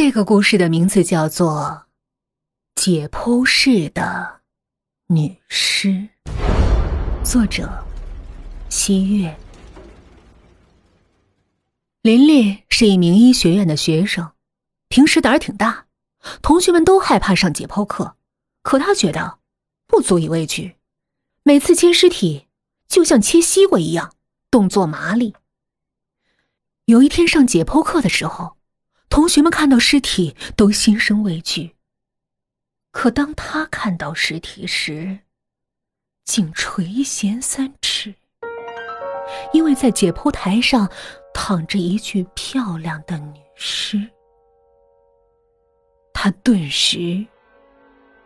这个故事的名字叫做《解剖室的女尸》，作者西月。琳琳是一名医学院的学生，平时胆儿挺大，同学们都害怕上解剖课，可她觉得不足以畏惧。每次切尸体就像切西瓜一样，动作麻利。有一天上解剖课的时候。同学们看到尸体都心生畏惧，可当他看到尸体时，竟垂涎三尺，因为在解剖台上躺着一具漂亮的女尸，他顿时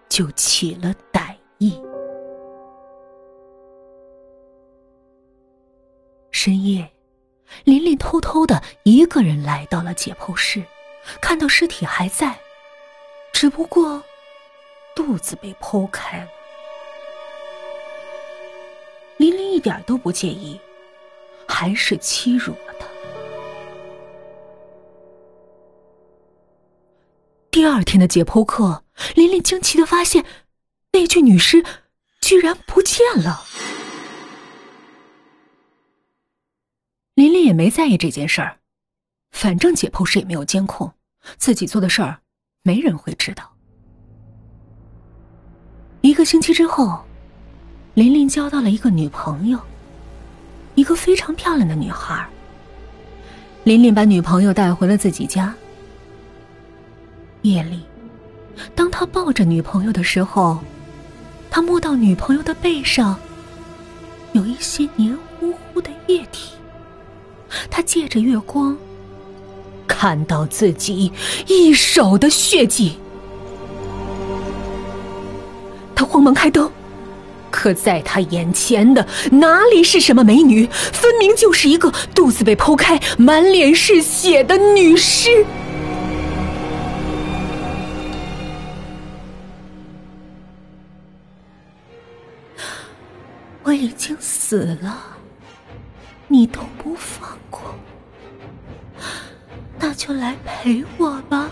就起了歹意。深夜。琳琳偷偷的一个人来到了解剖室，看到尸体还在，只不过肚子被剖开了。琳琳一点都不介意，还是欺辱了他。第二天的解剖课，琳琳惊奇的发现，那具女尸居然不见了。琳琳也没在意这件事儿，反正解剖室也没有监控，自己做的事儿没人会知道。一个星期之后，琳琳交到了一个女朋友，一个非常漂亮的女孩。琳琳把女朋友带回了自己家。夜里，当他抱着女朋友的时候，他摸到女朋友的背上有一些黏糊糊。他借着月光，看到自己一手的血迹。他慌忙开灯，可在他眼前的哪里是什么美女？分明就是一个肚子被剖开、满脸是血的女尸。我已经死了。你都不放过，那就来陪我吧！